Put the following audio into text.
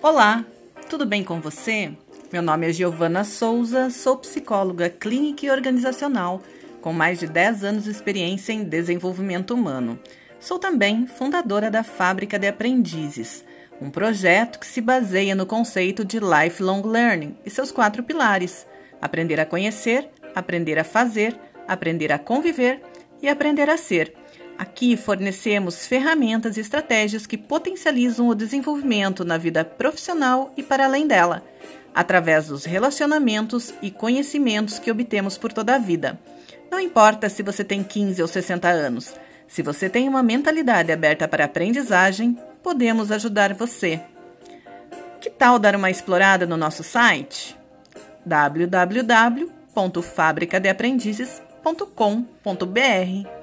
Olá, tudo bem com você? Meu nome é Giovana Souza, sou psicóloga clínica e organizacional, com mais de 10 anos de experiência em desenvolvimento humano. Sou também fundadora da Fábrica de Aprendizes, um projeto que se baseia no conceito de lifelong learning e seus quatro pilares: aprender a conhecer, aprender a fazer, aprender a conviver e aprender a ser. Aqui fornecemos ferramentas e estratégias que potencializam o desenvolvimento na vida profissional e para além dela, através dos relacionamentos e conhecimentos que obtemos por toda a vida. Não importa se você tem 15 ou 60 anos, se você tem uma mentalidade aberta para aprendizagem, podemos ajudar você. Que tal dar uma explorada no nosso site? www.fabricadeaprendizes.com.br